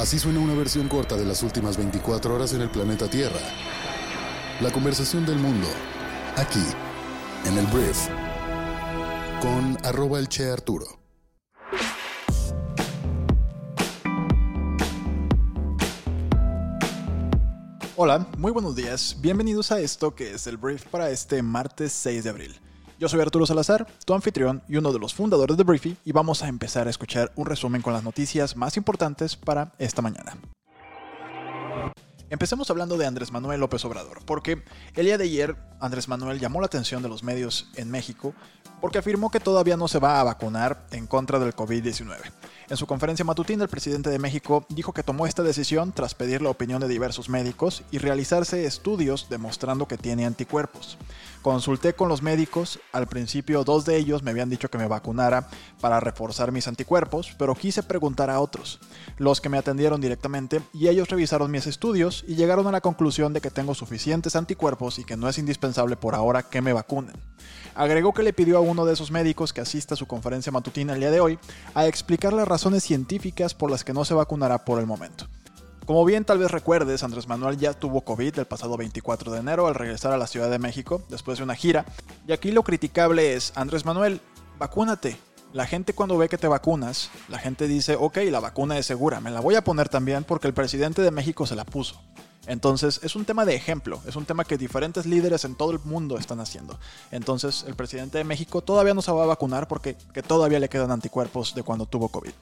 Así suena una versión corta de las últimas 24 horas en el planeta Tierra. La conversación del mundo, aquí, en el Brief, con arroba el Che Arturo. Hola, muy buenos días. Bienvenidos a esto que es el brief para este martes 6 de abril. Yo soy Arturo Salazar, tu anfitrión y uno de los fundadores de Briefy, y vamos a empezar a escuchar un resumen con las noticias más importantes para esta mañana. Empecemos hablando de Andrés Manuel López Obrador, porque el día de ayer Andrés Manuel llamó la atención de los medios en México porque afirmó que todavía no se va a vacunar en contra del COVID-19. En su conferencia matutina, el presidente de México dijo que tomó esta decisión tras pedir la opinión de diversos médicos y realizarse estudios demostrando que tiene anticuerpos. Consulté con los médicos, al principio dos de ellos me habían dicho que me vacunara para reforzar mis anticuerpos, pero quise preguntar a otros, los que me atendieron directamente, y ellos revisaron mis estudios y llegaron a la conclusión de que tengo suficientes anticuerpos y que no es indispensable por ahora que me vacunen. Agregó que le pidió a uno de esos médicos que asista a su conferencia matutina el día de hoy a explicar las razones científicas por las que no se vacunará por el momento. Como bien tal vez recuerdes, Andrés Manuel ya tuvo COVID el pasado 24 de enero al regresar a la Ciudad de México después de una gira, y aquí lo criticable es, Andrés Manuel, vacúnate. La gente cuando ve que te vacunas, la gente dice, ok, la vacuna es segura, me la voy a poner también porque el presidente de México se la puso. Entonces es un tema de ejemplo, es un tema que diferentes líderes en todo el mundo están haciendo. Entonces el presidente de México todavía no se va a vacunar porque que todavía le quedan anticuerpos de cuando tuvo COVID.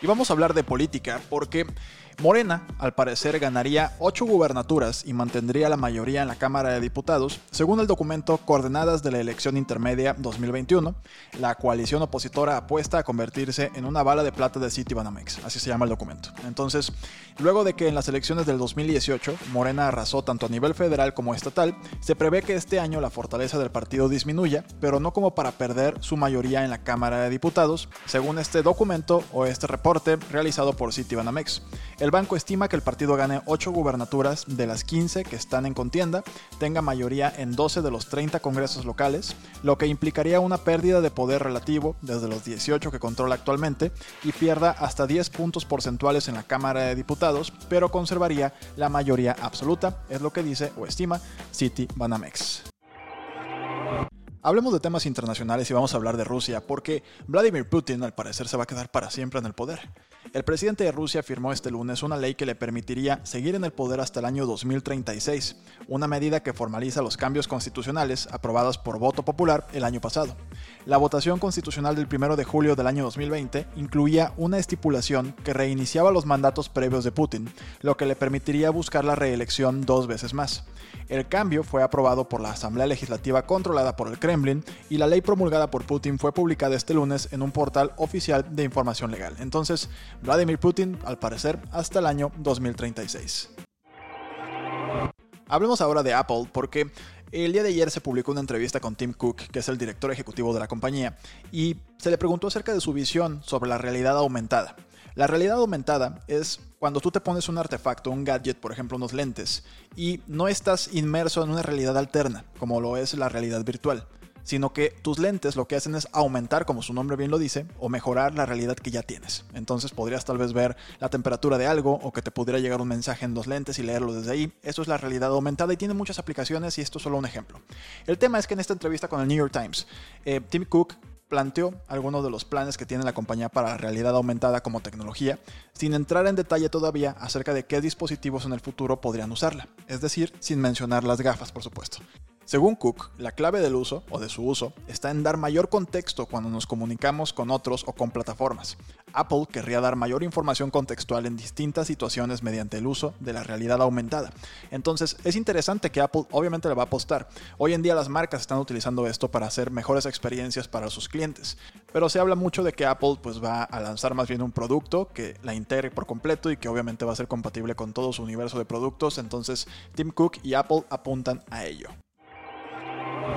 Y vamos a hablar de política porque Morena, al parecer, ganaría 8 gubernaturas y mantendría la mayoría en la Cámara de Diputados, según el documento Coordenadas de la Elección Intermedia 2021. La coalición opositora apuesta a convertirse en una bala de plata de Citibanamex, así se llama el documento. Entonces, luego de que en las elecciones del 2018 Morena arrasó tanto a nivel federal como estatal, se prevé que este año la fortaleza del partido disminuya, pero no como para perder su mayoría en la Cámara de Diputados, según este documento o este reporte realizado por Citibanamex. El banco estima que el partido gane 8 gubernaturas de las 15 que están en contienda, tenga mayoría en 12 de los 30 congresos locales, lo que implicaría una pérdida de poder relativo desde los 18 que controla actualmente y pierda hasta 10 puntos porcentuales en la Cámara de Diputados, pero conservaría la mayoría absoluta, es lo que dice o estima City Banamex. Hablemos de temas internacionales y vamos a hablar de Rusia, porque Vladimir Putin al parecer se va a quedar para siempre en el poder. El presidente de Rusia firmó este lunes una ley que le permitiría seguir en el poder hasta el año 2036, una medida que formaliza los cambios constitucionales aprobados por voto popular el año pasado. La votación constitucional del 1 de julio del año 2020 incluía una estipulación que reiniciaba los mandatos previos de Putin, lo que le permitiría buscar la reelección dos veces más. El cambio fue aprobado por la Asamblea Legislativa controlada por el Kremlin y la ley promulgada por Putin fue publicada este lunes en un portal oficial de información legal. Entonces, Vladimir Putin, al parecer, hasta el año 2036. Hablemos ahora de Apple porque el día de ayer se publicó una entrevista con Tim Cook, que es el director ejecutivo de la compañía, y se le preguntó acerca de su visión sobre la realidad aumentada. La realidad aumentada es cuando tú te pones un artefacto, un gadget, por ejemplo unos lentes, y no estás inmerso en una realidad alterna, como lo es la realidad virtual sino que tus lentes lo que hacen es aumentar, como su nombre bien lo dice, o mejorar la realidad que ya tienes. Entonces podrías tal vez ver la temperatura de algo o que te pudiera llegar un mensaje en los lentes y leerlo desde ahí. Eso es la realidad aumentada y tiene muchas aplicaciones y esto es solo un ejemplo. El tema es que en esta entrevista con el New York Times, eh, Tim Cook planteó algunos de los planes que tiene la compañía para la realidad aumentada como tecnología, sin entrar en detalle todavía acerca de qué dispositivos en el futuro podrían usarla, es decir, sin mencionar las gafas, por supuesto. Según Cook, la clave del uso o de su uso está en dar mayor contexto cuando nos comunicamos con otros o con plataformas. Apple querría dar mayor información contextual en distintas situaciones mediante el uso de la realidad aumentada. Entonces, es interesante que Apple obviamente le va a apostar. Hoy en día las marcas están utilizando esto para hacer mejores experiencias para sus clientes. Pero se habla mucho de que Apple pues va a lanzar más bien un producto que la integre por completo y que obviamente va a ser compatible con todo su universo de productos. Entonces, Tim Cook y Apple apuntan a ello.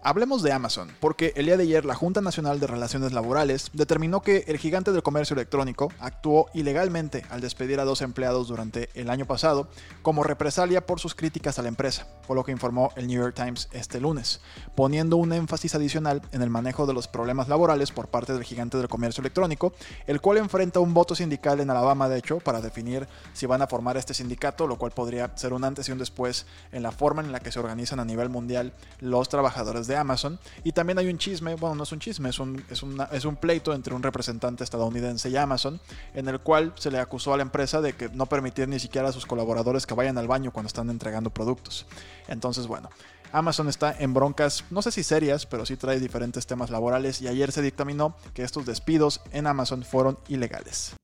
Hablemos de Amazon, porque el día de ayer la Junta Nacional de Relaciones Laborales determinó que el gigante del comercio electrónico actuó ilegalmente al despedir a dos empleados durante el año pasado como represalia por sus críticas a la empresa, por lo que informó el New York Times este lunes, poniendo un énfasis adicional en el manejo de los problemas laborales por parte del gigante del comercio electrónico, el cual enfrenta un voto sindical en Alabama, de hecho, para definir si van a formar este sindicato, lo cual podría ser un antes y un después en la forma en la que se organizan a nivel mundial los trabajadores de Amazon. Y también hay un chisme, bueno, no es un chisme, es un, es, es un pleito entre un representante estadounidense y Amazon, en el cual se le acusó a la empresa de que no permitir ni siquiera a sus colaboradores que vayan al baño cuando están entregando productos. Entonces, bueno. Amazon está en broncas, no sé si serias, pero sí trae diferentes temas laborales y ayer se dictaminó que estos despidos en Amazon fueron ilegales.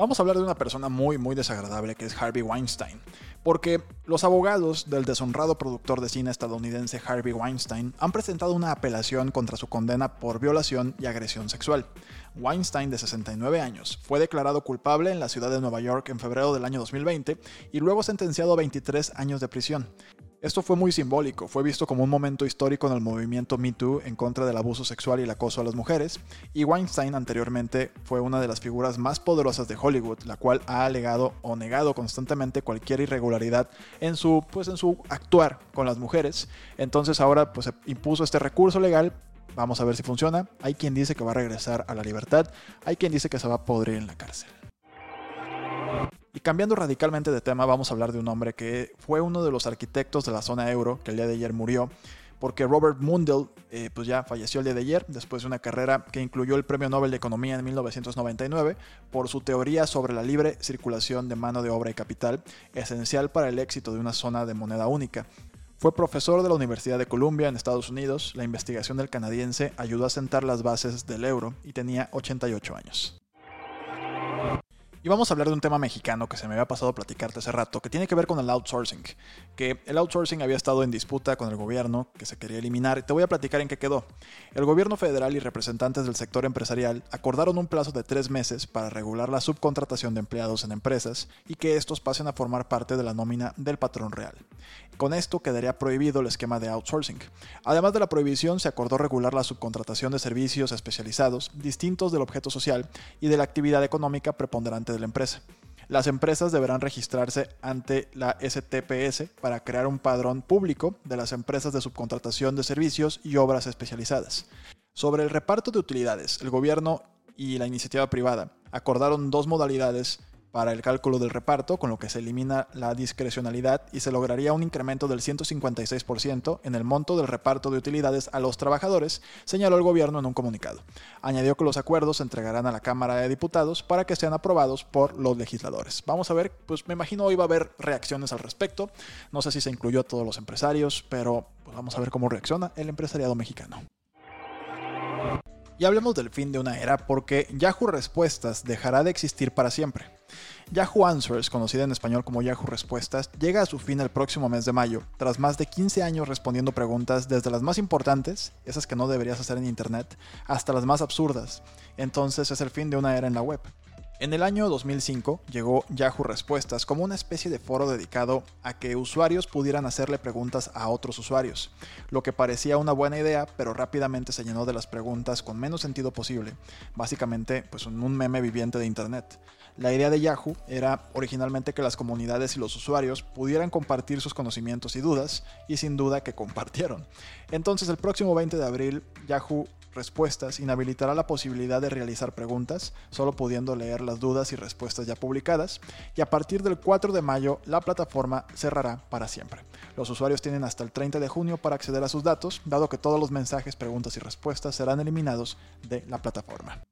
Vamos a hablar de una persona muy muy desagradable que es Harvey Weinstein, porque los abogados del deshonrado productor de cine estadounidense Harvey Weinstein han presentado una apelación contra su condena por violación y agresión sexual. Weinstein, de 69 años, fue declarado culpable en la ciudad de Nueva York en febrero del año 2020 y luego sentenciado a 23 años de prisión. Esto fue muy simbólico, fue visto como un momento histórico en el movimiento Me Too en contra del abuso sexual y el acoso a las mujeres, y Weinstein anteriormente fue una de las figuras más poderosas de Hollywood, la cual ha alegado o negado constantemente cualquier irregularidad en su, pues, en su actuar con las mujeres. Entonces ahora pues, se impuso este recurso legal Vamos a ver si funciona. Hay quien dice que va a regresar a la libertad. Hay quien dice que se va a podrir en la cárcel. Y cambiando radicalmente de tema, vamos a hablar de un hombre que fue uno de los arquitectos de la zona euro, que el día de ayer murió, porque Robert Mundell eh, pues ya falleció el día de ayer, después de una carrera que incluyó el Premio Nobel de Economía en 1999 por su teoría sobre la libre circulación de mano de obra y capital, esencial para el éxito de una zona de moneda única. Fue profesor de la Universidad de Columbia en Estados Unidos, la investigación del canadiense ayudó a sentar las bases del euro y tenía 88 años. Y vamos a hablar de un tema mexicano que se me había pasado a platicarte hace rato, que tiene que ver con el outsourcing. Que el outsourcing había estado en disputa con el gobierno, que se quería eliminar, te voy a platicar en qué quedó. El gobierno federal y representantes del sector empresarial acordaron un plazo de tres meses para regular la subcontratación de empleados en empresas y que estos pasen a formar parte de la nómina del patrón real. Con esto quedaría prohibido el esquema de outsourcing. Además de la prohibición, se acordó regular la subcontratación de servicios especializados distintos del objeto social y de la actividad económica preponderante de la empresa. Las empresas deberán registrarse ante la STPS para crear un padrón público de las empresas de subcontratación de servicios y obras especializadas. Sobre el reparto de utilidades, el gobierno y la iniciativa privada acordaron dos modalidades para el cálculo del reparto, con lo que se elimina la discrecionalidad y se lograría un incremento del 156% en el monto del reparto de utilidades a los trabajadores, señaló el gobierno en un comunicado. Añadió que los acuerdos se entregarán a la Cámara de Diputados para que sean aprobados por los legisladores. Vamos a ver, pues me imagino hoy va a haber reacciones al respecto. No sé si se incluyó a todos los empresarios, pero pues vamos a ver cómo reacciona el empresariado mexicano. Y hablemos del fin de una era porque Yahoo Respuestas dejará de existir para siempre. Yahoo Answers, conocida en español como Yahoo Respuestas, llega a su fin el próximo mes de mayo, tras más de 15 años respondiendo preguntas desde las más importantes, esas que no deberías hacer en Internet, hasta las más absurdas. Entonces es el fin de una era en la web. En el año 2005 llegó Yahoo Respuestas como una especie de foro dedicado a que usuarios pudieran hacerle preguntas a otros usuarios, lo que parecía una buena idea, pero rápidamente se llenó de las preguntas con menos sentido posible, básicamente pues un meme viviente de internet. La idea de Yahoo era originalmente que las comunidades y los usuarios pudieran compartir sus conocimientos y dudas, y sin duda que compartieron. Entonces el próximo 20 de abril Yahoo respuestas inhabilitará la posibilidad de realizar preguntas, solo pudiendo leer las dudas y respuestas ya publicadas, y a partir del 4 de mayo la plataforma cerrará para siempre. Los usuarios tienen hasta el 30 de junio para acceder a sus datos, dado que todos los mensajes, preguntas y respuestas serán eliminados de la plataforma.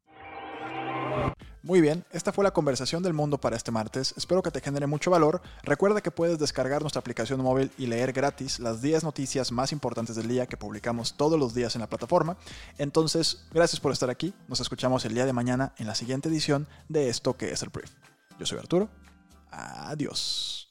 Muy bien, esta fue la conversación del mundo para este martes. Espero que te genere mucho valor. Recuerda que puedes descargar nuestra aplicación móvil y leer gratis las 10 noticias más importantes del día que publicamos todos los días en la plataforma. Entonces, gracias por estar aquí. Nos escuchamos el día de mañana en la siguiente edición de esto que es el Brief. Yo soy Arturo. Adiós.